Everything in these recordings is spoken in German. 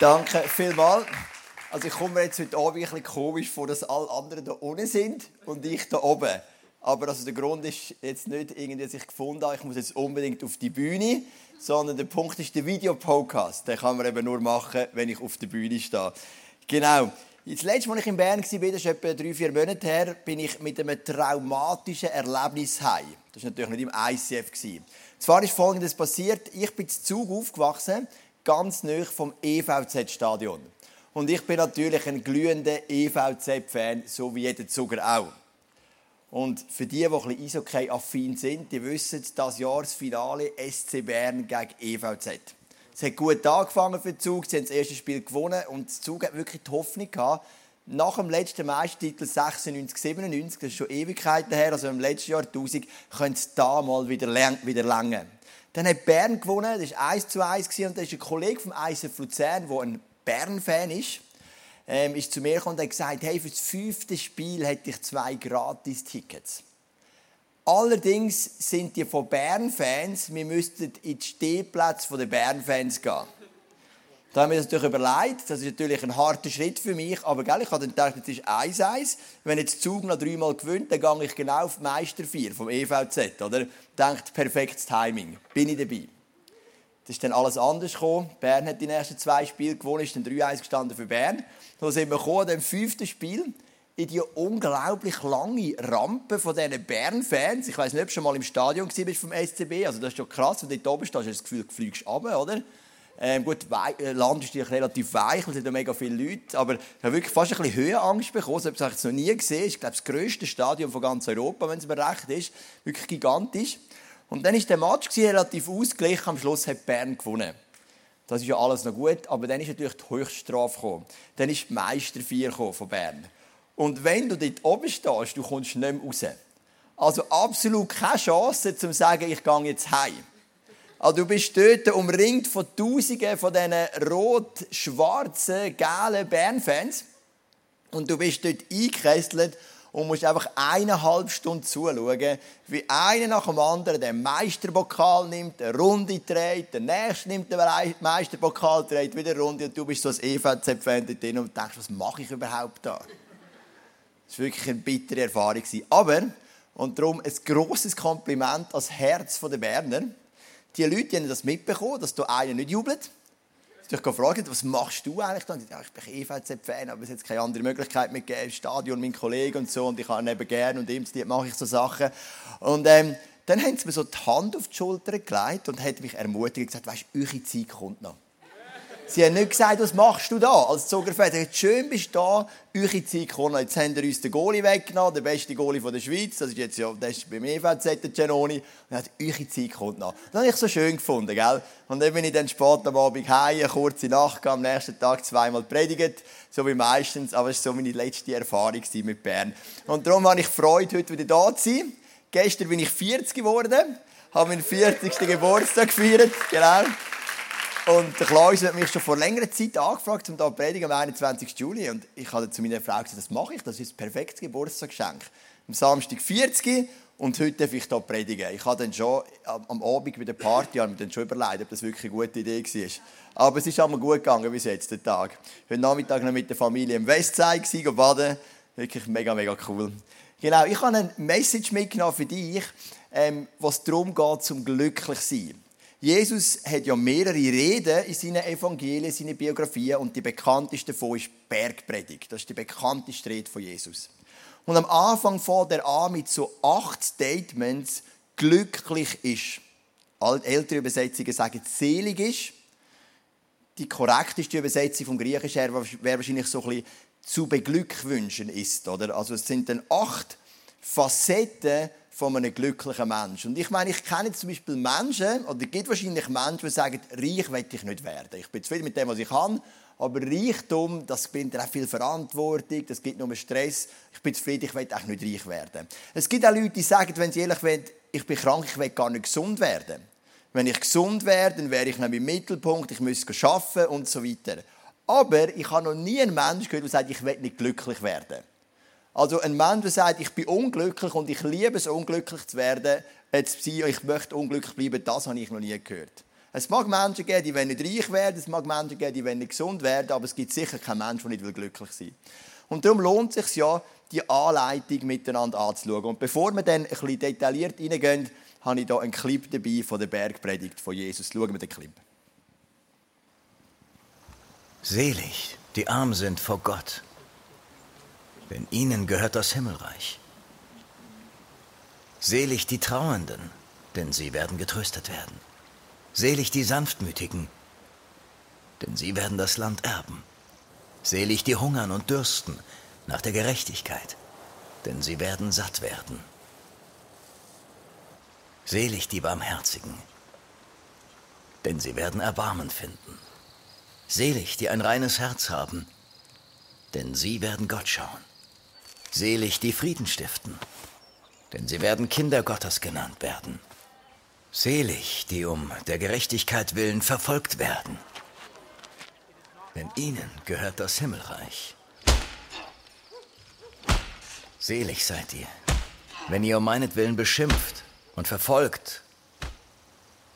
Danke vielmals. Also ich komme mir jetzt heute Abend ein bisschen komisch vor, dass alle anderen da unten sind und ich da oben. Aber also der Grund ist jetzt nicht irgendwie, dass ich gefunden habe, ich muss jetzt unbedingt auf die Bühne, sondern der Punkt ist der Videopodcast. Den kann man eben nur machen, wenn ich auf der Bühne stehe. Genau. Das letzte Mal, als ich in Bern war, das ist etwa drei, vier Monate her, bin ich mit einem traumatischen Erlebnis heim. Das war natürlich nicht im ICF. Zwar ist Folgendes passiert. Ich bin zu Zug aufgewachsen, ganz nah vom EVZ-Stadion. Und ich bin natürlich ein glühender EVZ-Fan, so wie jeder Zuger auch. Und für die, die ein bisschen Eishockey-affin sind, die wissen, das Jahresfinale SC Bern gegen EVZ. Es hat gut angefangen für den Zug, sie haben das erste Spiel gewonnen und der Zug hat wirklich die Hoffnung gehabt, nach dem letzten Meistertitel 96, 97, das ist schon Ewigkeiten her, also im letzten Jahr 1000, könnte es da mal wieder, wieder langen. Dann hat Bern gewonnen, das war 1 zu 1 und da ist ein Kollege vom ISF Luzern, der ein Bern-Fan ist, ähm, ist zu mir gekommen und hat gesagt, hey, für das fünfte Spiel hätte ich zwei Gratis-Tickets. Allerdings sind die von Bern-Fans, wir müssten in die Stehplätze der Bern-Fans gehen. Da haben wir uns natürlich überlegt, das ist natürlich ein harter Schritt für mich, aber gell, ich habe dann gedacht, das ist 1-1. Wenn jetzt Zug noch dreimal gewinnt, dann gehe ich genau auf Meister 4 vom EVZ, oder? Denkt, perfektes Timing, bin ich dabei. Das ist dann alles anders gekommen. Bern hat die nächsten zwei Spiele gewonnen, ist dann 3-1 gestanden für Bern. Dann sind wir gekommen, dem fünften Spiel in die unglaublich lange Rampe von diesen Bern-Fans. Ich weiß nicht, ob du schon mal im Stadion warst vom SCB. Also das ist schon krass, wenn du dort oben stehst, hast du das Gefühl, du fliegst runter, oder? Ähm, gut, äh, Land ist natürlich relativ weich, es sind mega viele Leute, aber ich habe wirklich fast ein bisschen Höhenangst bekommen. Das habe ich noch nie gesehen. Ich glaube, das grösste Stadion von ganz Europa, wenn es mir recht ist. Wirklich gigantisch. Und dann war der Match relativ ausgeglichen. Am Schluss hat Bern gewonnen. Das ist ja alles noch gut, aber dann ist natürlich die Höchststrafe gekommen. Dann ist die Meister 4 von Bern. Und wenn du dort oben stehst, du kommst nicht mehr raus. Also absolut keine Chance, um zu sagen, ich gehe jetzt heim. Also du bist dort umringt von Tausenden von diesen rot, schwarzen, gelben Bernfans. Und du bist dort eingekesselt und musst einfach eineinhalb Stunden zuschauen, wie einer nach dem anderen den Meisterpokal nimmt, eine Runde dreht, der nächste nimmt den Meisterpokal, dreht wieder eine Runde und du bist so als EVZ-Fan dort drin und denkst, was mache ich überhaupt da? Das war wirklich eine bittere Erfahrung. Aber, und darum ein grosses Kompliment als Herz der Berner, die Leute haben das mitbekommen, dass da einer nicht jubelt. Ich habe gefragt, was machst du eigentlich da? Ich bin EVZ-Fan, aber es hat keine andere Möglichkeit mit im Stadion, mein Kollege und so, und ich ihn eben gerne und ihm mache ich so Sachen. Und ähm, dann haben sie mir so die Hand auf die Schulter gelegt und haben mich ermutigt und gesagt, weißt du, eure Zeit kommt noch. Sie haben nicht gesagt, was machst du da als Zuckerfett. Schön bist du da, eure Zeit gekommen. Jetzt haben wir uns den Goalie weggenommen, der beste Goalie der Schweiz. Das ist jetzt ja, das ist beim EVZ, der Genoni. Und hat eure Zeit kommt noch. Das habe ich so schön gefunden, gell? Und dann bin ich dann spät am Abend heim, eine kurze Nacht, am nächsten Tag zweimal predigt, so wie meistens. Aber es war so meine letzte Erfahrung mit Bern. Und darum habe ich Freude, heute wieder da zu sein. Gestern bin ich 40 geworden, habe meinen 40. Geburtstag gefeiert, genau. Und der Klaus hat mich schon vor längerer Zeit angefragt, um hier predigen am 21. Juli. Und ich habe zu meiner Frau gesagt, das mache ich, das ist ein perfektes Geburtstagsgeschenk. Am Samstag 40 und heute darf ich hier predigen. Ich habe dann schon am Abend bei der Party habe mir dann schon überlegt, ob das wirklich eine gute Idee war. Aber es ist einmal gut gegangen bis jetzt, der Tag. Heute Nachmittag noch mit der Familie im Westside gewesen, baden. Wirklich mega, mega cool. Genau, ich habe eine Message mitgenommen für dich, ähm, was darum geht, zum glücklich sein. Jesus hat ja mehrere Reden in seinen Evangelien, in seinen Biografien und die bekannteste davon ist Bergpredigt. Das ist die bekannteste Rede von Jesus. Und am Anfang fängt er an mit so acht Statements, glücklich ist. Ältere Übersetzungen sagen, selig ist. Die korrekteste Übersetzung vom Griechischen wäre wahrscheinlich so ein bisschen zu beglückwünschen ist. Oder? Also es sind dann acht Facetten von einem glücklichen Menschen. Und ich meine, ich kenne zum Beispiel Menschen, oder es gibt wahrscheinlich Menschen, die sagen, reich will ich nicht werden. Ich bin zufrieden mit dem, was ich habe, aber Reichtum, das bringt auch viel Verantwortung, das gibt nur Stress. Ich bin zufrieden, ich will auch nicht reich werden. Es gibt auch Leute, die sagen, wenn sie ehrlich sind, ich bin krank, ich will gar nicht gesund werden. Wenn ich gesund wäre, dann wäre ich noch im Mittelpunkt, ich müsste arbeiten und so weiter. Aber ich habe noch nie einen Menschen gehört, der sagt, ich will nicht glücklich werden. Also ein Mensch, der sagt, ich bin unglücklich und ich liebe es, unglücklich zu werden, jetzt ich möchte unglücklich bleiben, das habe ich noch nie gehört. Es mag Menschen geben, die wollen nicht reich werden, es mag Menschen geben, die wollen nicht gesund werden, aber es gibt sicher keinen Menschen, der nicht glücklich sein will. Und darum lohnt es sich ja, die Anleitung miteinander anzuschauen. Und bevor wir dann ein bisschen detailliert reingehen, habe ich hier einen Clip dabei von der Bergpredigt von Jesus. Schauen wir den Clip. Selig, die arm sind vor Gott, denn ihnen gehört das Himmelreich. Selig die Trauernden, denn sie werden getröstet werden. Selig die Sanftmütigen, denn sie werden das Land erben. Selig die hungern und dürsten nach der Gerechtigkeit, denn sie werden satt werden. Selig die Barmherzigen, denn sie werden Erbarmen finden. Selig die ein reines Herz haben, denn sie werden Gott schauen. Selig die Frieden stiften, denn sie werden Kinder Gottes genannt werden. Selig die um der Gerechtigkeit willen verfolgt werden, denn ihnen gehört das Himmelreich. Selig seid ihr, wenn ihr um meinetwillen beschimpft und verfolgt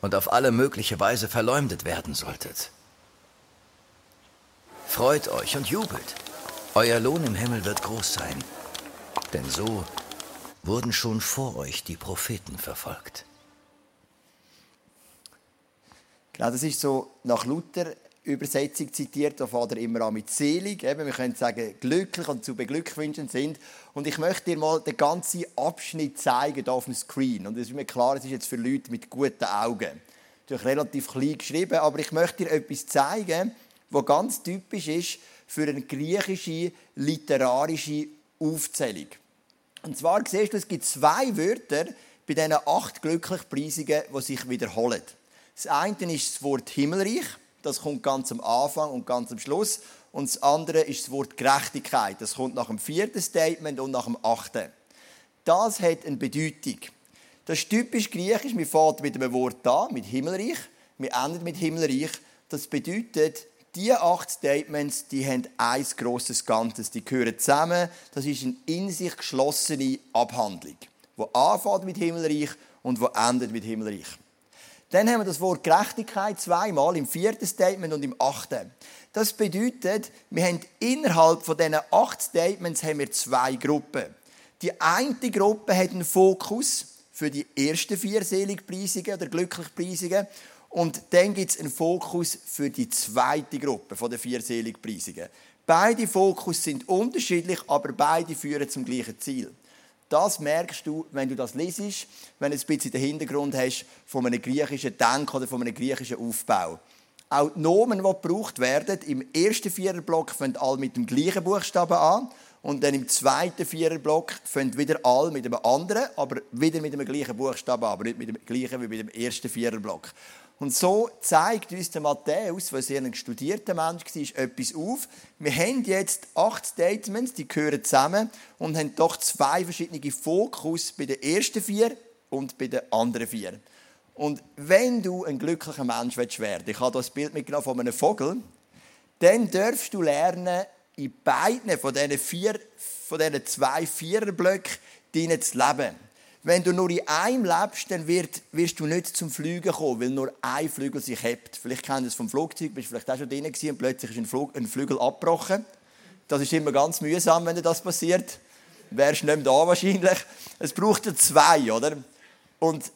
und auf alle mögliche Weise verleumdet werden solltet. Freut euch und jubelt. Euer Lohn im Himmel wird groß sein, denn so wurden schon vor euch die Propheten verfolgt. Genau, das ist so nach Luther Übersetzung zitiert, da fährt er immer an mit selig. Eben, wir können sagen, glücklich und zu beglückwünschen sind. Und ich möchte dir mal den ganzen Abschnitt zeigen hier auf dem Screen. Und es ist mir klar, es ist jetzt für Leute mit guten Augen. Natürlich relativ klein geschrieben, aber ich möchte dir etwas zeigen, was ganz typisch ist für eine griechische literarische Aufzählung. Und zwar siehst du, es gibt zwei Wörter bei diesen acht Glücklichpreisungen, die sich wiederholen. Das eine ist das Wort Himmelreich. Das kommt ganz am Anfang und ganz am Schluss. Und das andere ist das Wort Gerechtigkeit. Das kommt nach dem vierten Statement und nach dem achten. Das hat eine Bedeutung. Das ist typisch griechisch. Wir fangen mit einem Wort an, mit Himmelreich. Wir enden mit Himmelreich. Das bedeutet, die acht Statements, die haben ein grosses Ganzes. Die gehören zusammen. Das ist eine in sich geschlossene Abhandlung, die anfängt mit Himmelreich und die endet mit Himmelreich. Dann haben wir das Wort Gerechtigkeit zweimal, im vierten Statement und im achten. Das bedeutet, wir haben innerhalb von diesen acht Statements haben wir zwei Gruppen. Die eine Gruppe hat einen Fokus für die ersten vier Seligpreisungen oder Glücklichpreisungen und dann gibt es einen Fokus für die zweite Gruppe von den vier Seligpreisungen. Beide Fokus sind unterschiedlich, aber beide führen zum gleichen Ziel. Das merkst du, wenn du das liest, wenn du ein bisschen den Hintergrund hast von einem griechischen Denk oder von einem griechischen Aufbau. Auch die Nomen, die gebraucht werden, im ersten Viererblock fangen alle mit dem gleichen Buchstaben an und dann im zweiten Viererblock fangen wieder alle mit einem anderen, aber wieder mit dem gleichen Buchstaben an, aber nicht mit dem gleichen wie mit dem ersten Viererblock. Und so zeigt uns der Matthäus, der sehr ein studierter Mensch war, etwas auf. Wir haben jetzt acht Statements, die gehören zusammen und haben doch zwei verschiedene Fokus bei den ersten vier und bei den anderen vier. Und wenn du ein glücklicher Mensch werden willst, ich habe das Bild mitgenommen von einem Vogel, dann darfst du lernen, in beiden von diesen, vier, von diesen zwei Viererblöcken zu leben. Wenn du nur in einem lebst, dann wird, wirst du nicht zum Fliegen kommen, weil nur ein Flügel sich hebt. Vielleicht kennst du es vom Flugzeug, bist vielleicht auch schon drin gewesen und plötzlich ist ein, Flug, ein Flügel abgebrochen. Das ist immer ganz mühsam, wenn das passiert. Wärst nicht mehr da wahrscheinlich. Es braucht ja zwei, oder? Und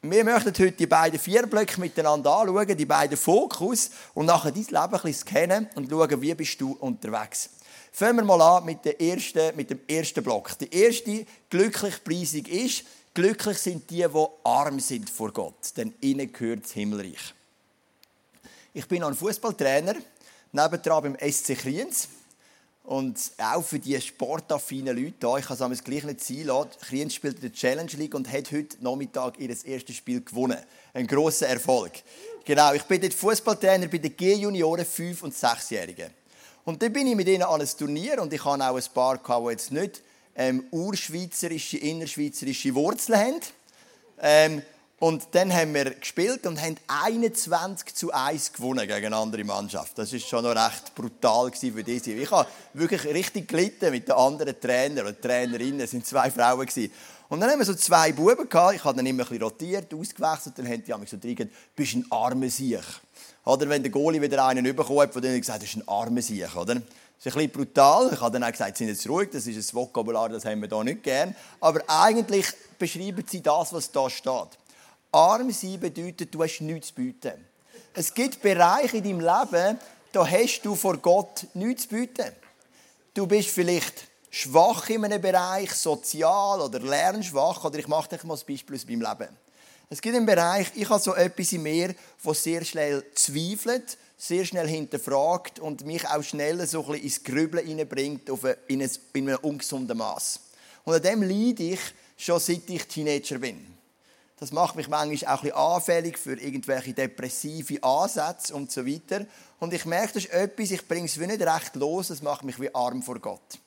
wir möchten heute die beiden vier Blöcke miteinander anschauen, die beiden Fokus und nachher dein Leben ein bisschen scannen und schauen, wie bist du unterwegs. Fangen wir mal an mit, der ersten, mit dem ersten Block. Die erste glückliche Preisung ist, glücklich sind die, die arm sind vor Gott, denn ihnen gehört das Himmelreich. Ich bin ein Fußballtrainer, nebendran beim SC Kriens. Und auch für die sportaffinen Leute hier, ich kann es gleich nicht sein lassen, Kriens spielt in der Challenge League und hat heute Nachmittag ihr erstes Spiel gewonnen. Ein grosser Erfolg. Genau, ich bin dort Fußballtrainer bei den G-Junioren 5- und 6-Jährigen. Und dann bin ich mit ihnen an ein Turnier und ich hatte auch ein paar, die jetzt nicht ähm, urschweizerische, innerschweizerische Wurzeln haben. Ähm, und dann haben wir gespielt und haben 21 zu 1 gewonnen gegen eine andere Mannschaft. Das war schon noch recht brutal für diese. Ich habe wirklich richtig gelitten mit den anderen Trainern und Trainerinnen. Es waren zwei Frauen. Und dann haben wir so zwei Buben gehabt. Ich habe dann immer ein bisschen rotiert, ausgewechselt. Dann haben die mich so drin bist ein armer Sieg. Oder wenn der Goalie wieder einen bekommen hat, von denen gesagt das ist ein armer Sieg, oder? Das ist ein bisschen brutal. Ich habe dann auch gesagt, sind jetzt ruhig, das ist ein Vokabular, das haben wir hier nicht gern. Aber eigentlich beschreiben sie das, was da steht. Arm sein bedeutet, du hast nichts zu bieten. Es gibt Bereiche in deinem Leben, da hast du vor Gott nichts zu bieten. Du bist vielleicht schwach in einem Bereich, sozial oder lernschwach, oder ich mache dir mal ein Beispiel aus meinem Leben. Es gibt einen Bereich, ich habe so etwas in mir, das sehr schnell zweifelt, sehr schnell hinterfragt und mich auch schnell so ein bisschen ins Grübeln hineinbringt, in einem ungesunden Maß. Und an dem leide ich schon seit ich Teenager bin. Das macht mich manchmal auch ein bisschen anfällig für irgendwelche depressive Ansätze und so weiter. Und ich merke, das ist etwas, ich bringe es wie nicht recht los, das macht mich wie arm vor Gott.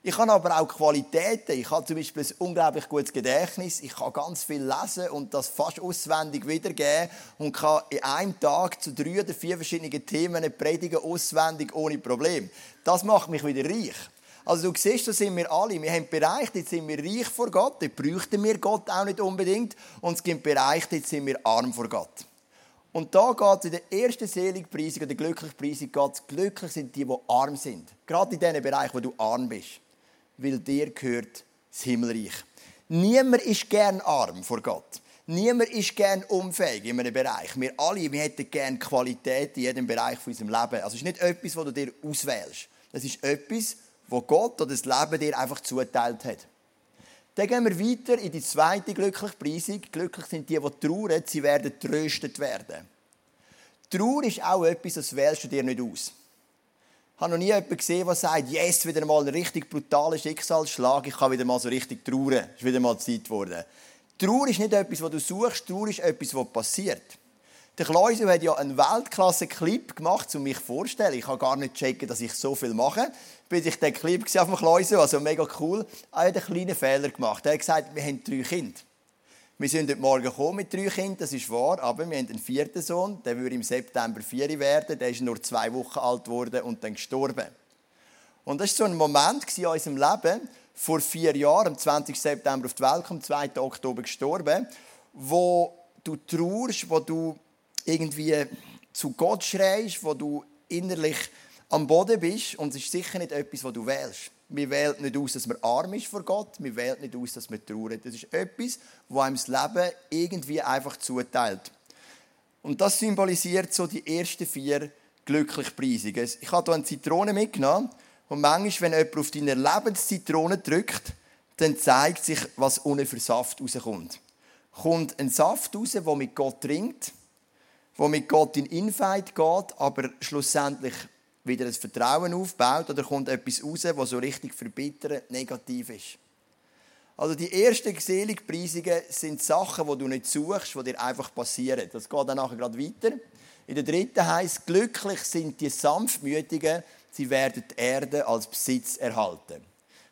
Ich habe aber auch Qualitäten. Ich habe zum Beispiel ein unglaublich gutes Gedächtnis. Ich kann ganz viel lesen und das fast auswendig wiedergeben und kann in einem Tag zu drei oder vier verschiedenen Themen predigen auswendig ohne Problem. Das macht mich wieder reich. Also du siehst, da sind wir alle. Wir haben Bereiche, dort sind wir reich vor Gott, dort bräuchten wir Gott auch nicht unbedingt. Und es gibt Bereiche, dort sind wir arm vor Gott. Und da geht es in der ersten Seligpreisung oder Glücklichpreisung geht glücklich sind die, die arm sind. Gerade in diesen Bereichen, wo du arm bist. Weil dir gehört das Himmelreich. Niemand ist gern arm vor Gott. Niemand ist gern unfähig in einem Bereich. Wir alle, wir hätten gern Qualität in jedem Bereich von unserem Leben. Also es ist nicht etwas, was du dir auswählst. Das ist etwas, wo Gott oder das Leben dir einfach zuteilt hat. Dann gehen wir weiter in die zweite Glücklichpreisung. Glücklich sind die, die trauern, sie werden tröstet werden. Trauer ist auch etwas, das wählst du dir nicht aus. Habe noch nie jemanden gesehen, der sagt, yes, wieder mal ein richtig brutaler Schicksalsschlag, ich kann wieder mal so richtig trauern. Es ist wieder mal Zeit geworden. Trauer ist nicht etwas, was du suchst, Trauer ist etwas, was passiert. Der Kleusel hat ja einen Weltklasse-Clip gemacht, um mich vorzustellen. Ich habe gar nicht checken, dass ich so viel mache. Bis ich den Clip auf dem Kleusel, also mega cool. Er hat einen kleinen Fehler gemacht. Er hat gesagt, wir haben drei Kinder. Wir sind heute Morgen gekommen mit drei Kindern, das ist wahr, aber wir haben einen vierten Sohn, der würde im September vier werden, der ist nur zwei Wochen alt geworden und dann gestorben. Und das war so ein Moment in unserem Leben, vor vier Jahren, am 20. September auf die Welt, am 2. Oktober gestorben, wo du trauerst, wo du irgendwie zu Gott schreist, wo du innerlich am Boden bist und es ist sicher nicht etwas, was du wählst. Wir wählen nicht aus, dass man arm ist vor Gott, wir wählen nicht aus, dass man trauert. Das ist etwas, was einem das Leben irgendwie einfach zuteilt. Und das symbolisiert so die ersten vier Glücklichpreisungen. Ich habe hier eine Zitrone mitgenommen und manchmal, wenn jemand auf deine Lebenszitrone drückt, dann zeigt sich, was ohne für Saft rauskommt. Kommt ein Saft raus, der mit Gott trinkt, wo mit Gott in Infight geht, aber schlussendlich wieder das Vertrauen aufbaut oder kommt etwas raus, was so richtig verbittert, negativ ist. Also die ersten Seligpreisungen sind Sachen, die du nicht suchst, die dir einfach passieren. Das geht dann nachher gerade weiter. In der dritten heißt glücklich sind die Sanftmütigen, sie werden die Erde als Besitz erhalten.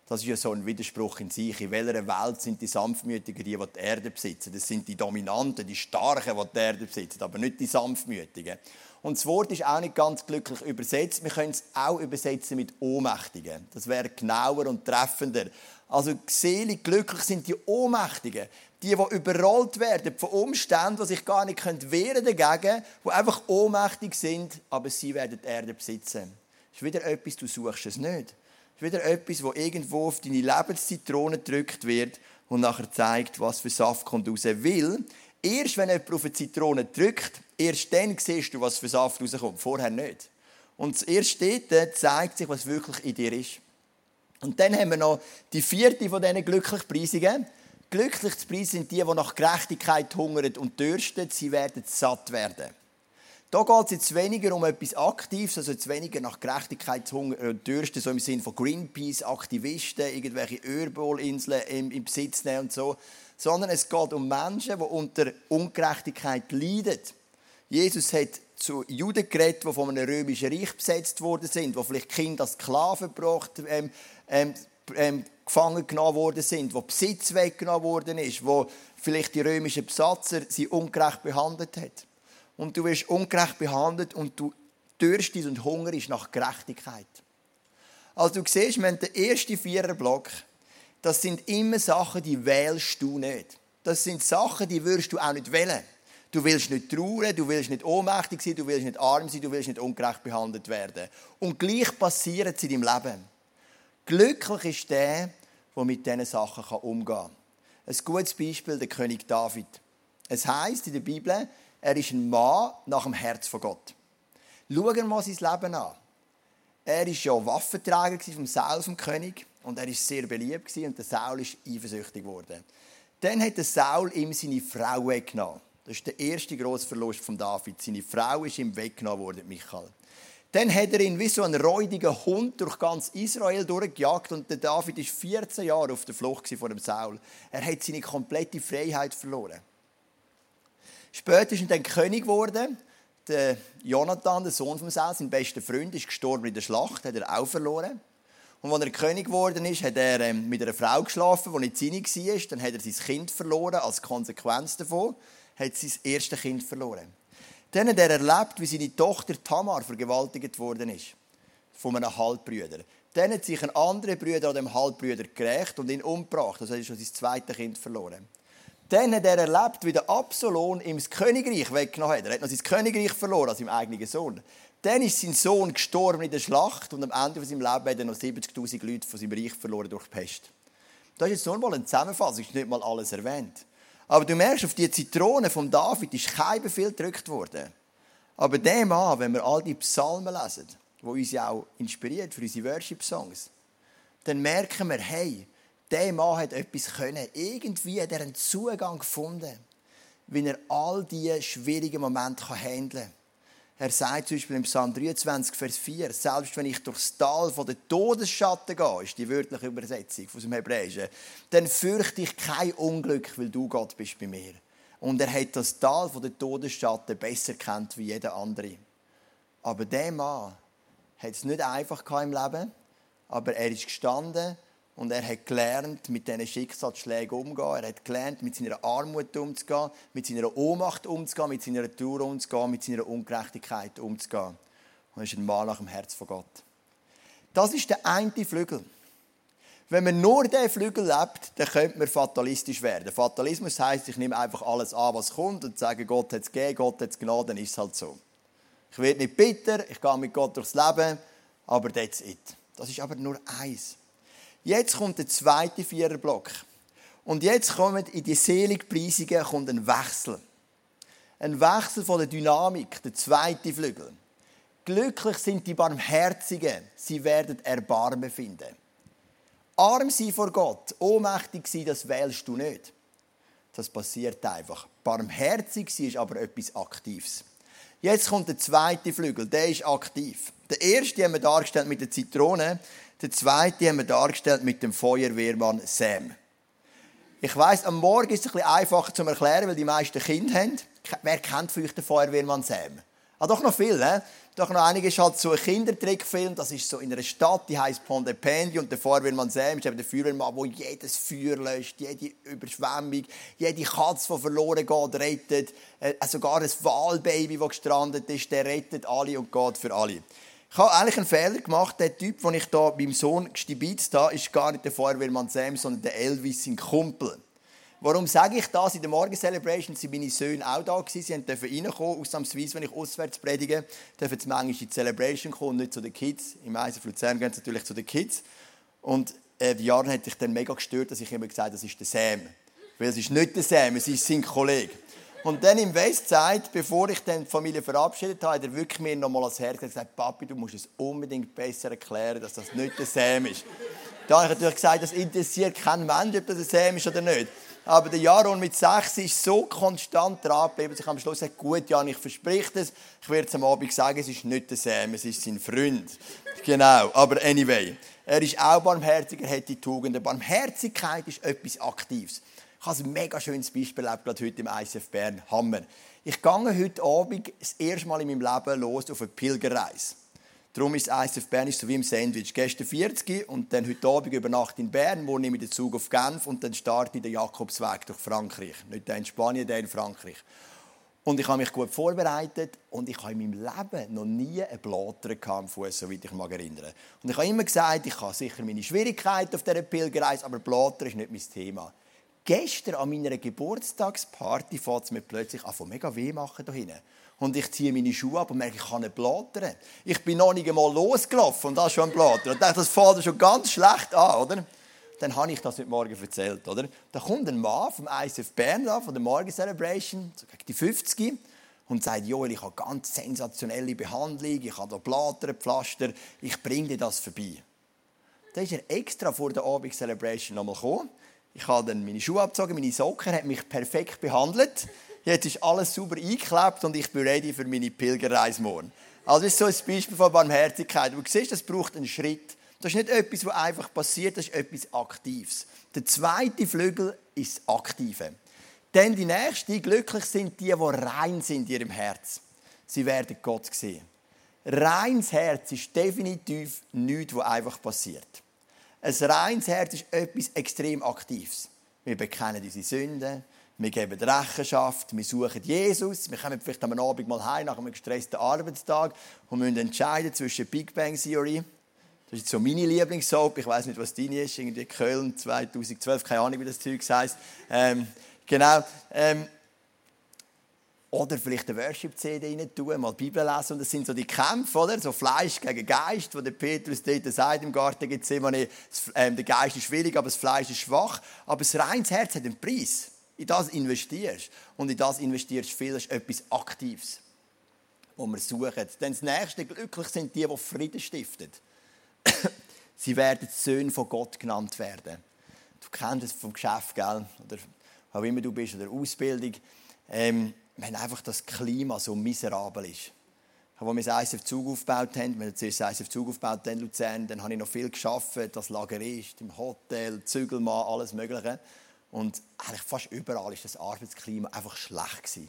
Das ist ja so ein Widerspruch in sich. In welcher Welt sind die Sanftmütigen die, die die Erde besitzen? Das sind die Dominanten, die Starken, die die Erde besitzen, aber nicht die Sanftmütigen. Und das Wort ist auch nicht ganz glücklich übersetzt. Wir können es auch übersetzen mit Ohnmächtigen. Das wäre genauer und treffender. Also selig, glücklich sind die Ohnmächtigen. Die, die überrollt werden von Umständen, die sich gar nicht wehren dagegen, die einfach ohnmächtig sind, aber sie werden die Erde besitzen. Das ist wieder etwas, du suchst es nicht ist wieder etwas, wo irgendwo auf deine Lebenszitrone gedrückt wird und nachher zeigt, was für Saft kommt raus. Weil, erst wenn jemand auf eine Zitrone drückt, erst dann siehst du, was für Saft rauskommt. Vorher nicht. Und erst dort zeigt sich, was wirklich in dir ist. Und dann haben wir noch die vierte von diesen Glücklichpreisungen. Glücklichpreise sind die, die nach Gerechtigkeit hungern und dürsten. Sie werden satt werden. Da geht es jetzt weniger um etwas Aktives, also jetzt weniger nach Gerechtigkeitshunger und äh, Dürsten, so im Sinne von Greenpeace-Aktivisten, irgendwelche Ölbohrinseln im, im Besitz nehmen und so, sondern es geht um Menschen, die unter Ungerechtigkeit leiden. Jesus hat zu Juden geredet, die von einem römischen Reich besetzt worden sind, die vielleicht Kinder als Sklaven gebracht, ähm, ähm, ähm, gefangen genommen worden sind, wo Besitz weggenommen worden ist, wo vielleicht die römischen Besatzer sie ungerecht behandelt haben und du wirst ungerecht behandelt und du dürstest und hungerst nach Gerechtigkeit. Also du siehst, wir haben den ersten Viererblock das sind immer Sachen, die wählst du nicht. Das sind Sachen, die würdest du auch nicht wählen. Du willst nicht trauern, du willst nicht ohnmächtig sein, du willst nicht arm sein, du willst nicht ungerecht behandelt werden. Und gleich passieren sie in deinem Leben. Glücklich ist der, der mit diesen Sachen umgehen kann. Ein gutes Beispiel, der König David. Es heißt in der Bibel, er ist ein Mann nach dem Herz von Gott. Schauen wir mal sein Leben an. Er war ja Waffenträger vom Saul, vom König, und er war sehr beliebt und der Saul ist eifersüchtig geworden. Dann hat der Saul ihm seine Frau weggenommen. Das ist der erste grosse Verlust von David. Seine Frau ist ihm weggenommen worden, Michael. Dann hat er ihn wie so ein räudiger Hund durch ganz Israel durchgejagt und der David ist 14 Jahre auf der Flucht vor dem Saul. Er hat seine komplette Freiheit verloren. Später ist er dann König geworden. Der Jonathan, der Sohn von Saul, sein bester Freund, ist gestorben in der Schlacht, hat er auch verloren. Und als er König geworden ist, hat er ähm, mit einer Frau geschlafen, die nicht seine war. Dann hat er sein Kind verloren als Konsequenz davon hat sein erstes Kind verloren. Dann hat er erlebt, wie seine Tochter Tamar vergewaltigt worden ist. Von einem Halbbruder. Dann hat sich ein anderer Bruder an dem Halbbruder gerecht und ihn umgebracht. Also er hat schon sein zweites Kind verloren. Dann hat er erlebt, wie der Absalom ihm das Königreich weggenommen hat. Er hat noch sein Königreich verloren als seinem eigenen Sohn. Dann ist sein Sohn gestorben in der Schlacht und am Ende seines Lebens hat er noch 70.000 Leute von seinem Reich verloren durch Pest. Das ist jetzt nur mal eine Zusammenfassung, ist nicht mal alles erwähnt. Aber du merkst, auf die Zitrone von David ist kein Befehl gedrückt worden. Aber dem Mann, wenn wir all die Psalmen lesen, die uns ja auch inspiriert für unsere Worship-Songs, dann merken wir, hey, der Mann hat etwas können. Irgendwie hat er einen Zugang gefunden, wie er all diese schwierigen Momente handeln kann. Er sagt zum Beispiel im Psalm 23, Vers 4, selbst wenn ich durchs Tal von der Todesschatten gehe, ist die wörtliche Übersetzung aus dem Hebräischen, dann fürchte ich kein Unglück, weil du Gott bist bei mir. Und er hat das Tal von der Todesschatten besser kennt wie jeder andere. Aber der Mann hat es nicht einfach im Leben, aber er ist gestanden und er hat gelernt, mit diesen Schicksalsschlägen umzugehen. Er hat gelernt, mit seiner Armut umzugehen, mit seiner Ohnmacht umzugehen, mit seiner Tour umzugehen, mit seiner Ungerechtigkeit umzugehen. Und er ist ein Mann nach dem Herz von Gott. Das ist der eine Flügel. Wenn man nur diesen Flügel lebt, dann könnte man fatalistisch werden. Fatalismus heißt, ich nehme einfach alles an, was kommt und sage, Gott hat es gegeben, Gott hat es genommen, dann ist es halt so. Ich werde nicht bitter, ich gehe mit Gott durchs Leben, aber that's it. Das ist aber nur eins. Jetzt kommt der zweite Viererblock. Und jetzt kommt in die Seligpreisungen kommt ein Wechsel. Ein Wechsel von der Dynamik, der zweite Flügel. Glücklich sind die Barmherzigen, sie werden Erbarmen finden. Arm sein vor Gott, ohnmächtig sein, das wählst du nicht. Das passiert einfach. Barmherzig sein ist aber etwas Aktives. Jetzt kommt der zweite Flügel, der ist aktiv. Der erste haben wir dargestellt mit der Zitrone. Der zweite haben wir dargestellt mit dem Feuerwehrmann Sam. Ich weiß, am Morgen ist es ein bisschen einfacher zu erklären, weil die meisten Kinder haben. Wer kennt von euch den Feuerwehrmann Sam? Ah, doch noch viel, ne? Doch noch einige ist halt so ein Kindertrickfilm, das ist so in einer Stadt, die heißt Pondependi und der Feuerwehrmann Sam ist eben der Feuerwehrmann, der jedes Feuer löscht, jede Überschwemmung, jede Katze, die verloren geht, rettet, äh, sogar ein Walbaby, das gestrandet ist, der rettet alle und geht für alle. Ich habe eigentlich einen Fehler gemacht. Der Typ, den ich da beim Sohn gestibitzt habe, ist gar nicht der Feuerwehrmann Sam, sondern der Elvis, sein Kumpel. Warum sage ich das? In der Morgen-Celebration sind meine Söhne auch da. Sie dürfen reinkommen, ausnahmsweise, wenn ich auswärts predige, dürfen sie manchmal in die Celebration kommen, nicht zu den Kids. Im Eisen von Luzern gehen sie natürlich zu den Kids. Und äh, die Jahre hat sich dann mega gestört, dass ich immer gesagt habe, das ist der Sam. Weil es ist nicht der Sam, es ist sein Kollege. Und dann im Westside, bevor ich dann die Familie verabschiedet habe, hat er wirklich mir noch mal ans Herz gesagt, Papi, du musst es unbedingt besser erklären, dass das nicht der Sam ist. Da habe ich natürlich gesagt, das interessiert keinen Mensch, ob das der Sam ist oder nicht. Aber der Jaron mit sechs ist so konstant dran geblieben, dass ich am Schluss gesagt gut, Jan, ich verspreche es. Ich werde es am Abend sagen, es ist nicht der Sam, es ist sein Freund. Genau, aber anyway. Er ist auch barmherzig, er hat die Tugenden. Barmherzigkeit ist etwas Aktives. Ich habe ein mega schönes Beispiel erlebt, heute im ICF Bern. Hammer. Ich gehe heute Abend das erste Mal in meinem Leben los auf eine Pilgerreise. Darum ist ICF Bern so wie im Sandwich. Gestern 40 und dann heute Abend über Nacht in Bern, wo ich den Zug auf Genf und dann starte ich den Jakobsweg durch Frankreich. Nicht in Spanien, der in Frankreich. Und ich habe mich gut vorbereitet und ich habe in meinem Leben noch nie einen Blatter am Fuß, soweit ich mich erinnere. Und ich habe immer gesagt, ich habe sicher meine Schwierigkeiten auf dieser Pilgerreise, aber Blatter ist nicht mein Thema. Gestern an meiner Geburtstagsparty fängt es mir plötzlich an, mega weh machen da hinten. Und ich ziehe meine Schuhe ab und merke, ich kann nicht blattern. Ich bin noch nicht einmal losgelaufen und da schon ein Blatter. Und dachte, das fällt schon ganz schlecht an, oder? Dann habe ich das heute Morgen erzählt, oder? Da kommt ein Mann vom ISF Bern, von der Morgen Celebration, so die 50 und sagt, Joel, ich habe ganz sensationelle Behandlung, ich habe da Blatter, Pflaster, ich bringe dir das vorbei. Dann ist er extra vor der Abend Celebration nochmal gekommen. Ich habe dann meine Schuhe abgezogen, meine Socken, hat mich perfekt behandelt. Jetzt ist alles sauber eingeklebt und ich bin ready für meine Pilgerreise morgen. Also das ist so ein Beispiel von Barmherzigkeit. Du siehst, das braucht einen Schritt. Das ist nicht etwas, was einfach passiert, das ist etwas Aktives. Der zweite Flügel ist das Aktive. Denn die nächsten glücklich sind die, die rein sind in ihrem Herz. Sie werden Gott sehen. Reines Herz ist definitiv nichts, was einfach passiert. Ein reines Herz ist etwas extrem Aktives. Wir bekennen unsere Sünden, wir geben Rechenschaft, wir suchen Jesus, wir kommen vielleicht am Abend mal heim nach einem gestressten Arbeitstag und müssen entscheiden zwischen Big Bang Theory das ist so meine Lieblingssoap. Ich weiß nicht, was deine ist. Irgendwie Köln 2012, keine Ahnung, wie das Zeug heißt. Ähm, genau. Ähm, oder vielleicht eine Worship-CD rein tun, mal die Bibel lesen. Und das sind so die Kämpfe, oder? So Fleisch gegen Geist, wo der Petrus dort sagt im Garten Gethsemane, ähm, der Geist ist willig, aber das Fleisch ist schwach. Aber das reines Herz hat einen Preis. In das investierst. Und in das investierst viel, das ist etwas Aktives, wo wir suchen. Denn das Nächste, glücklich sind die, die Frieden stiften. Sie werden Söhne von Gott genannt werden. Du kennst es vom Geschäft, gell? oder auch immer du bist, oder Ausbildung. Ähm, wenn einfach das Klima so miserabel ist. Als wir das ISF Zug aufgebaut haben, wir das ISF Zug aufgebaut in Luzern, dann habe ich noch viel geschafft, das Lagerist, im Hotel, Zügelmann, alles Mögliche. Und eigentlich fast überall ist das Arbeitsklima einfach schlecht gewesen.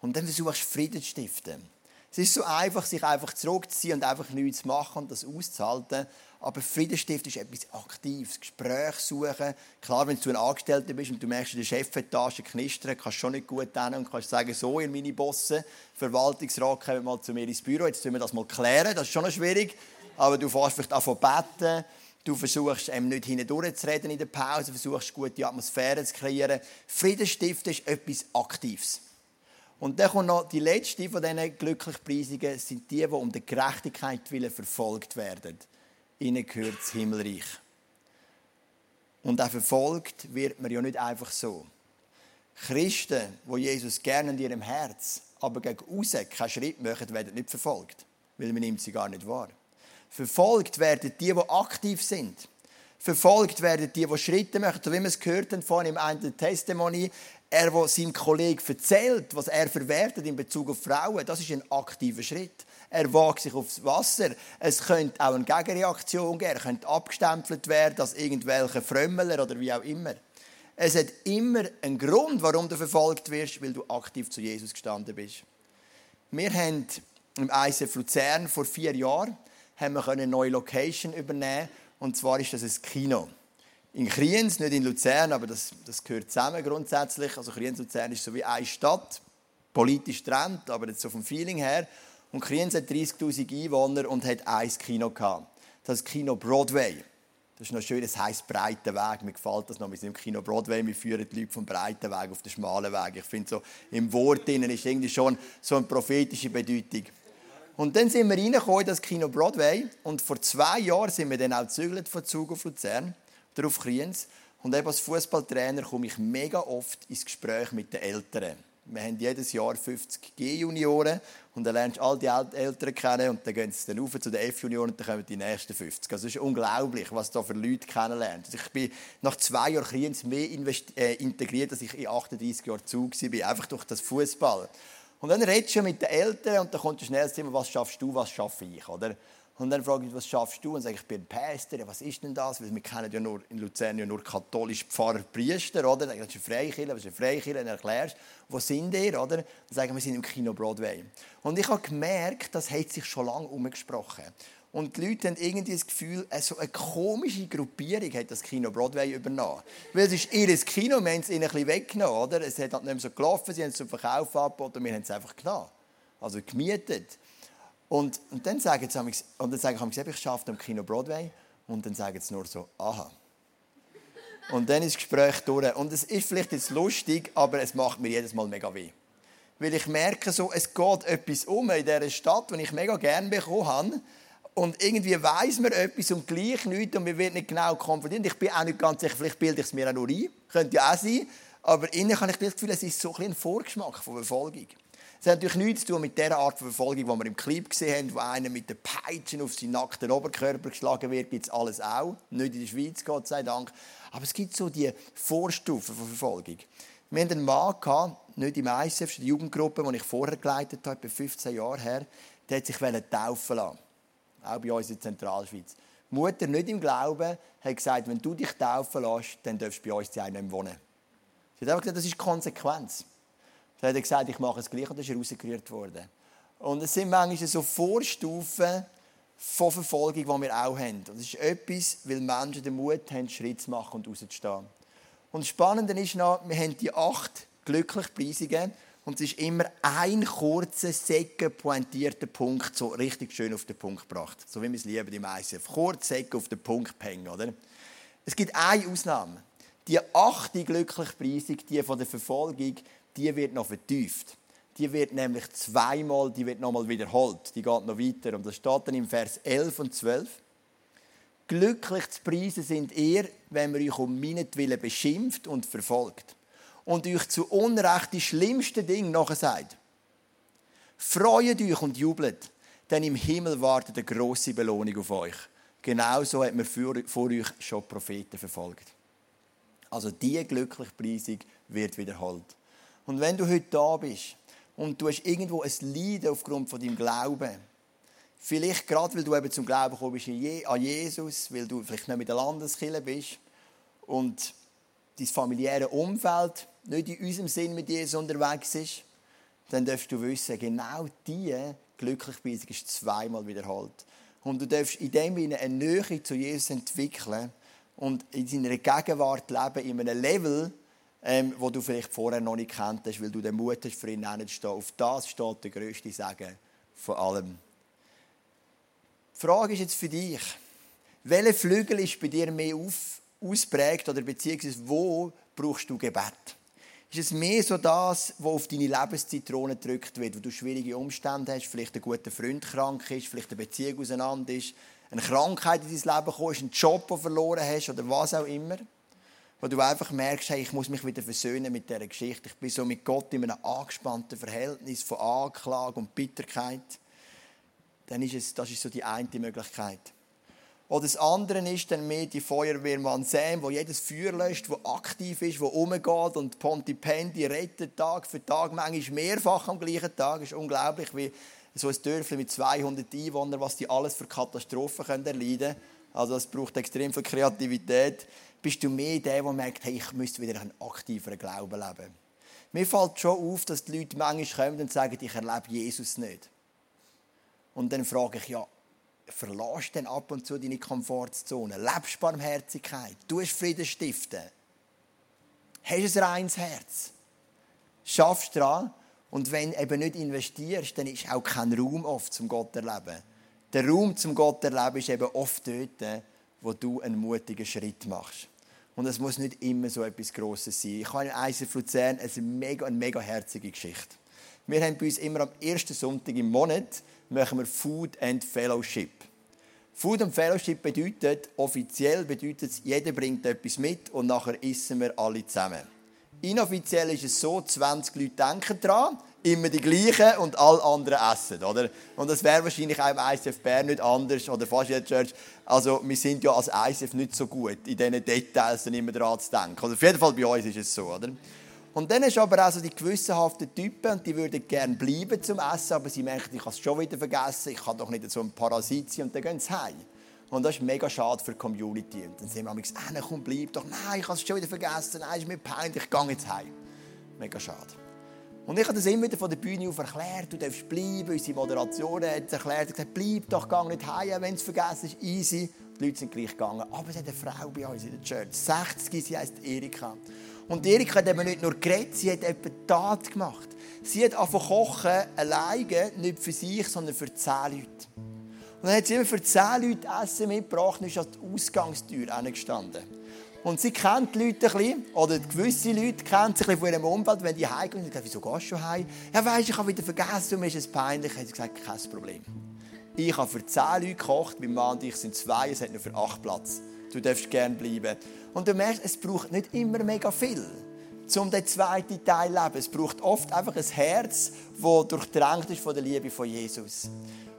Und dann versuchst du Frieden zu stiften. Es ist so einfach, sich einfach zurückzuziehen und einfach nichts zu machen und das auszuhalten. Aber Friedenstift ist etwas Aktives. Gespräch suchen. Klar, wenn du ein Angestellter bist und du merkst, der Chefetage knistern, kannst du schon nicht gut hin und kannst sagen, so, ihr meine Bosse, Verwaltungsrat, kommt mal zu mir ins Büro, jetzt müssen wir das mal klären. Das ist schon noch schwierig. Aber du fährst vielleicht an von beten. Du versuchst eben nicht hindurch zu reden in der Pause, versuchst gute Atmosphäre zu kreieren. Friedenstift ist etwas Aktives. Und dann kommt noch die letzte von diesen Glücklichpreisungen, sind die, die um der Gerechtigkeit willen verfolgt werden. Ihnen gehört das Himmelreich. Und auch verfolgt wird man ja nicht einfach so. Christen, wo Jesus gerne in ihrem Herz, aber gegen außen keinen Schritt machen, werden nicht verfolgt, weil man nimmt sie gar nicht wahr. Verfolgt werden die, die aktiv sind. Verfolgt werden die, die Schritte machen. So wie wir es gehört haben vorhin im einen Testimony, er, der seinem Kollegen erzählt, was er verwertet in Bezug auf Frauen, das ist ein aktiver Schritt. Er wagt sich aufs Wasser. Es könnte auch eine Gegenreaktion geben. Er könnte abgestempelt werden als irgendwelche Frömmeler oder wie auch immer. Es hat immer einen Grund, warum du verfolgt wirst, weil du aktiv zu Jesus gestanden bist. Wir haben im ICF Luzern vor vier Jahren eine neue Location übernehmen und zwar ist das ein Kino in Kriens, nicht in Luzern, aber das, das gehört zusammen grundsätzlich. Also Kriens-Luzern ist so wie eine Stadt, politisch trennt, aber jetzt so vom Feeling her. Und Kriens hat 30'000 Einwohner und hat ein Kino gehabt. Das Kino Broadway. Das ist noch schön, das heisst breiter Weg. Mir gefällt das noch. Wir sind im Kino Broadway, wir führen die Leute vom breiten Weg auf den schmalen Weg. Ich finde so, im Wort drinnen ist irgendwie schon so eine prophetische Bedeutung. Und dann sind wir reingekommen in das Kino Broadway und vor zwei Jahren sind wir dann auch gezügelt von Zug auf Luzern darauf Kriens. Und eben als Fußballtrainer komme ich mega oft ins Gespräch mit den Eltern. Wir haben jedes Jahr 50 G-Junioren und dann lernst du all die Eltern kennen und dann gehen sie dann rauf zu den F-Junioren und dann kommen die nächsten 50. Also es ist unglaublich, was da für Leute kennenlernen. Also ich bin nach zwei Jahren Kriens mehr äh, integriert, als ich in 38 Jahren zu war, einfach durch das Fußball. Und dann redest du mit den Eltern und dann kommt schnell das Thema, was schaffst du, was schaffe ich, oder? Und dann frage ich, was schaffst du? Und sage ich, bin Pastor. Ja, was ist denn das? Weil wir kennen ja nur in Luzern ja nur katholische Pfarrer, Priester, oder? Dann das ist eine Freikirche, was ist eine Freikirche? Dann erklärst wo sind ihr, oder? Dann sagen wir, sind im Kino Broadway. Und ich habe gemerkt, das hat sich schon lange umgesprochen. Und die Leute haben irgendwie das Gefühl, so eine komische Gruppierung hat das Kino Broadway übernommen. Weil es ist ihr Kino, wir haben es ihnen ein bisschen weggenommen. Oder? Es hat halt nicht mehr so gelaufen, sie haben es zum Verkauf angeboten und wir haben es einfach genommen. Also gemietet. Und, und dann sagen sie, und dann sagen sie, ich arbeite am Kino Broadway. Und dann sagen sie nur so, aha. Und dann ist das Gespräch durch. Und es ist vielleicht jetzt lustig, aber es macht mir jedes Mal mega weh. Weil ich merke so, es geht etwas um in dieser Stadt, die ich mega gerne bekommen habe. Und irgendwie weiss man etwas und gleich nichts und wir werden nicht genau konfrontiert. Ich bin auch nicht ganz sicher, vielleicht bilde ich es mir auch nur ein. Könnte ja auch sein. Aber innen habe ich das Gefühl, es ist so ein, ein Vorgeschmack von Verfolgung. Es hat natürlich nichts zu tun mit der Art von Verfolgung, die wir im Clip gesehen haben, wo einer mit den Peitschen auf seinen nackten Oberkörper geschlagen wird. Gibt es alles auch. Nicht in der Schweiz, Gott sei Dank. Aber es gibt so die Vorstufen von Verfolgung. Wir hatten einen Mann, gehabt, nicht im ISF, die Jugendgruppe, die ich vorher geleitet habe, etwa 15 Jahre her, der hat sich taufen lassen. Auch bei uns in der Zentralschweiz. Die Mutter, nicht im Glauben, hat gesagt, wenn du dich taufen lässt, dann darfst du bei uns zu einem wohnen. Sie hat einfach gesagt, das ist Konsequenz. Dann hat er gesagt, ich mache es gleich und dann ist er rausgerührt worden. Und es sind manchmal so Vorstufen von Verfolgung, die wir auch haben. Und das ist etwas, weil Menschen den Mut haben, Schritt zu machen und rauszustehen. Und das Spannende ist noch, wir haben die acht Glücklichpreisungen und es ist immer ein kurzer, säcke, pointierter Punkt, so richtig schön auf den Punkt gebracht. So wie wir es lieben, die meisten. Kurz, säcke, auf den Punkt hängen, oder? Es gibt eine Ausnahme. Die achte Glücklichpreisung, die von der Verfolgung, die wird noch vertieft. Die wird nämlich zweimal, die wird nochmal wiederholt. Die geht noch weiter. Und das steht dann im Vers 11 und 12. Glücklich zu preisen sind ihr, wenn man euch um meinetwillen beschimpft und verfolgt und euch zu Unrecht die schlimmsten Dinge nachher sagt. Freut euch und jubelt, denn im Himmel wartet eine grosse Belohnung auf euch. Genauso hat man vor euch schon Propheten verfolgt. Also diese glückliche Preisung wird wiederholt. Und wenn du heute da bist und du hast irgendwo ein Leiden aufgrund von deinem Glauben, vielleicht gerade weil du eben zum Glauben gekommen bist an Jesus, weil du vielleicht nicht mit der Landeskirche bist und dein familiäre Umfeld nicht in unserem Sinn mit Jesus unterwegs ist, dann darfst du wissen, genau diese Glücklichpreisung ist zweimal wiederholt. Und du darfst in dem Sinne eine Nähe zu Jesus entwickeln und in seiner Gegenwart leben, in einem Level, ähm, wo du vielleicht vorher noch nicht kennt hast, weil du den Mut hast, für ihn hinzustehen. Auf das steht der grösste Segen von allem. Die Frage ist jetzt für dich, welcher Flügel ist bei dir mehr auf, ausprägt oder beziehungsweise wo brauchst du Gebet? Ist es mehr so das, was auf deine Lebenszitrone gedrückt wird, wo du schwierige Umstände hast, vielleicht ein guter Freund krank ist, vielleicht eine Beziehung auseinander ist, eine Krankheit in dein Leben ist, einen Job, den du verloren hast oder was auch immer? Wo du einfach merkst, hey, ich muss mich wieder versöhnen mit dieser Geschichte. Ich bin so mit Gott in einem angespannten Verhältnis von Anklage und Bitterkeit. Dann ist es, das ist so die eine Möglichkeit. Oder das andere ist dann mehr die Feuerwehrmann Sam, der jedes Feuer löscht, der aktiv ist, der umgeht und Pontipendi rettet Tag für Tag, manchmal mehrfach am gleichen Tag. Es ist unglaublich, wie so ein Dörfli mit 200 Einwohnern, was die alles für Katastrophen können erleiden können. Also das braucht extrem viel Kreativität. Bist du mehr der, der merkt, hey, ich müsste wieder einen aktiveren Glauben leben. Mir fällt schon auf, dass die Leute manchmal kommen und sagen, ich erlebe Jesus nicht. Und dann frage ich, ja, verlässt dann ab und zu deine Komfortzone, lebst Barmherzigkeit, tust Frieden stiften, hast ein reines Herz, schaffst dran und wenn eben nicht investierst, dann ist auch kein Raum oft zum Gott erleben. Der Raum zum Gott erleben ist eben oft dort, wo du einen mutigen Schritt machst. Und es muss nicht immer so etwas Grosses sein. Ich habe in ICF Luzern eine mega, eine mega herzige Geschichte. Wir haben bei uns immer am ersten Sonntag im Monat machen wir Food and Fellowship. Food and Fellowship bedeutet, offiziell bedeutet es, jeder bringt etwas mit und nachher essen wir alle zusammen. Inoffiziell ist es so, 20 Leute denken daran, immer die gleichen und alle anderen essen, oder? Und das wäre wahrscheinlich auch im ICF Bern nicht anders oder fast in der Church. Also wir sind ja als ICF nicht so gut, in diesen Details dann immer daran zu denken. Also auf jeden Fall bei uns ist es so, oder? Und dann du aber auch so die gewissenhaften Typen, und die würden gerne bleiben zum Essen, aber sie merken, ich habe es schon wieder vergessen, ich kann doch nicht so ein Parasit sein, und dann gehen sie heim. Und das ist mega schade für die Community. Und dann sind wir gesagt, ah, komm, bleib doch. Nein, ich habe es schon wieder vergessen. Nein, ist mir peinlich, ich gehe jetzt heim. Mega schade. Und ich habe das immer wieder von der Bühne auf erklärt, du darfst bleiben. Unsere Moderation hat erklärt, gesagt, bleib doch, geh nicht heim, wenn es vergessen ist, easy. Die Leute sind gleich gegangen. Aber es hat eine Frau bei uns in der Church, 60, sie heisst Erika. Und Erika hat eben nicht nur geredet, sie hat etwas Tat gemacht. Sie hat angefangen kochen, alleine, nicht für sich, sondern für zehn Leute. Und dann hat sie immer für zehn Leute Essen mitgebracht und ist an der Ausgangstür gestanden. Und sie kennt die Leute ein bisschen, oder gewisse Leute kennen sie ein von ihrem Umfeld, wenn die heimgehen und sagen, wieso gehst du schon heim? Ja, weisst ich habe wieder vergessen und mir ist es peinlich. Hat sie gesagt, kein Problem. Ich habe für zehn Leute gekocht, mein Mann und ich sind zwei, es hat nur für acht Platz. Du darfst gerne bleiben. Und du merkst, es braucht nicht immer mega viel, um den zweiten Teil zu leben. Es braucht oft einfach ein Herz, das durchdrängt ist von der Liebe von Jesus.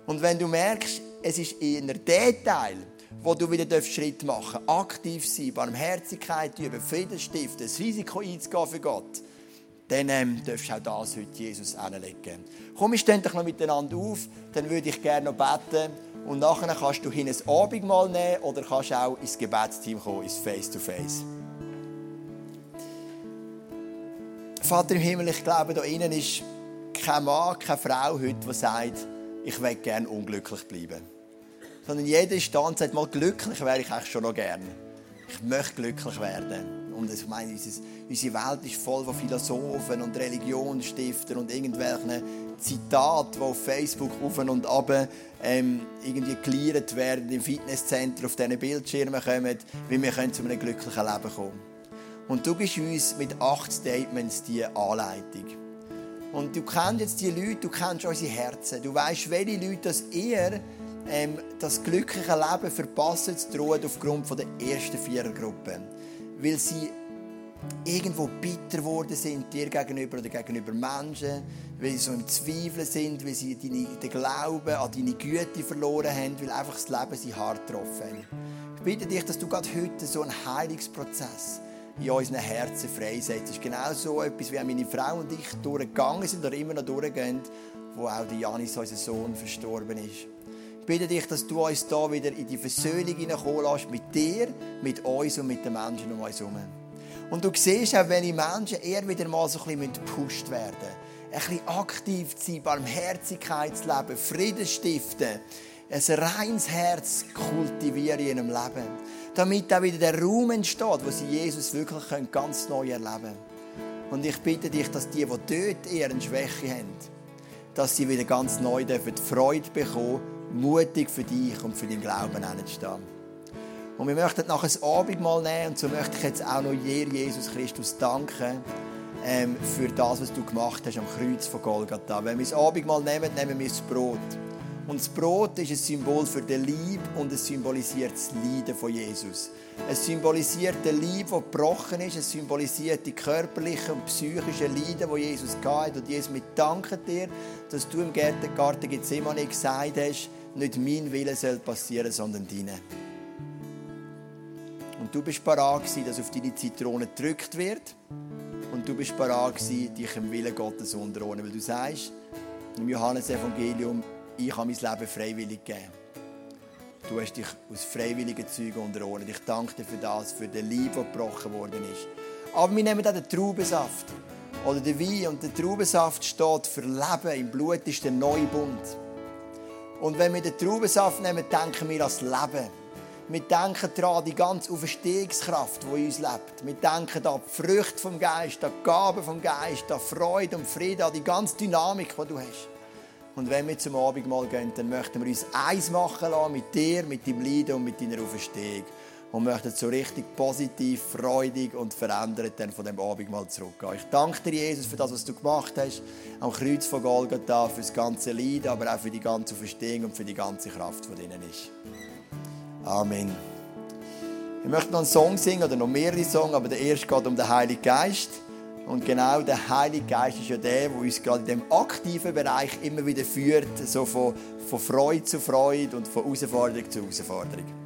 Und wenn du merkst, es ist eher der Teil, wo du wieder Schritt machen darfst, aktiv sein, Barmherzigkeit üben, Frieden stiften, das Risiko einzugehen für Gott, dann ähm, darfst du auch das heute Jesus anlegen. Komm, wir stehen doch noch miteinander auf, dann würde ich gerne noch beten. Und nachher kannst du hin ein Abendmahl nehmen oder kannst auch ins Gebetsteam kommen, ins Face-to-Face. Vater im Himmel, ich glaube, da innen ist kein Mann, keine Frau heute, die sagt, ich will gerne unglücklich bleiben sondern jeder Stand sagt mal, glücklich wäre ich eigentlich schon noch gerne. Ich möchte glücklich werden. Und ich meine, unsere Welt ist voll von Philosophen und Religionsstiftern und irgendwelchen Zitaten, die auf Facebook auf und ab ähm, irgendwie geliert werden, im Fitnesscenter auf diesen Bildschirmen kommen, wie wir können zu einem glücklichen Leben kommen. Und du gibst uns mit acht Statements die Anleitung. Und du kennst jetzt die Leute, du kennst unsere Herzen. Du weißt, welche Leute das ihr ähm, das glückliche Leben verpassen zu drohen aufgrund der ersten Vierergruppe. Weil sie irgendwo bitter geworden sind dir gegenüber oder gegenüber Menschen, weil sie so im Zweifeln sind, weil sie den Glauben an deine Güte verloren haben, weil einfach das Leben sie hart getroffen hat. Ich bitte dich, dass du gerade heute so einen Heilungsprozess in unseren Herzen freisetzt. Genau so etwas, wie meine Frau und ich durchgegangen sind oder immer noch durchgehen, wo auch der Janis, unser Sohn, verstorben ist. Bitte dich, dass du uns da wieder in die Versöhnung hineinkommen lässt mit dir, mit uns und mit den Menschen um uns herum. Und du siehst auch, die Menschen eher wieder mal so ein bisschen gepusht werden müssen. Ein bisschen aktiv zu sein, Barmherzigkeit zu leben, Frieden stiften, ein reines Herz kultivieren in ihrem Leben. Damit auch wieder der Raum entsteht, wo sie Jesus wirklich ganz neu erleben können. Und ich bitte dich, dass die, die dort eher eine Schwäche haben, dass sie wieder ganz neu die Freude bekommen mutig für dich und für deinen Glauben hinzustehen. Und wir möchten nachher ein Abendmahl nehmen und so möchte ich jetzt auch noch Jesus Christus, danken ähm, für das, was du gemacht hast am Kreuz von Golgatha. Wenn wir das Abendmahl nehmen, nehmen wir das Brot. Und das Brot ist ein Symbol für den Lieb und es symbolisiert das Leiden von Jesus. Es symbolisiert den Lieb, der gebrochen ist. Es symbolisiert die körperlichen und psychischen Leiden, die Jesus gehabt Und Jesus, wir danken dir, dass du im Garten Gethsemane gesagt hast, nicht mein Wille soll passieren, sondern deine. Und du bist parat dass auf deine Zitrone gedrückt wird. Und du bist parat dich im Willen Gottes unterordnen. Weil du sagst, im Johannesevangelium, ich habe mein Leben freiwillig gegeben. Du hast dich aus freiwilligen Zügen unterordnet. Ich danke dir für das, für den Liebe, der gebrochen worden ist. Aber wir nehmen auch den Traubensaft. Oder den Wein. Und der Traubensaft steht für Leben. Im Blut ist der neue Bund. Und wenn wir den Traubensaft nehmen, denken wir an das Leben. Wir denken daran die ganze Auferstehungskraft, die in uns lebt. Wir denken an die Früchte vom Geist, an die Gaben vom Geist, an Freude und Frieden, an die ganze Dynamik, die du hast. Und wenn wir zum Abendmahl gehen, dann möchten wir uns eins machen lassen mit dir, mit deinem Leiden und mit deiner Auferstehung und möchten so richtig positiv, freudig und verändert dann von dem Abendmahl zurückgehen. Ich danke dir, Jesus, für das, was du gemacht hast, am Kreuz von Golgatha, für das ganze Leiden, aber auch für die ganze Verstehung und für die ganze Kraft, die drinnen ist. Amen. Ich möchte noch einen Song singen oder noch mehrere Songs, aber der erste geht um den Heiligen Geist. Und genau der Heilige Geist ist ja der, der uns gerade in dem aktiven Bereich immer wieder führt, so von, von Freude zu Freude und von Herausforderung zu Herausforderung.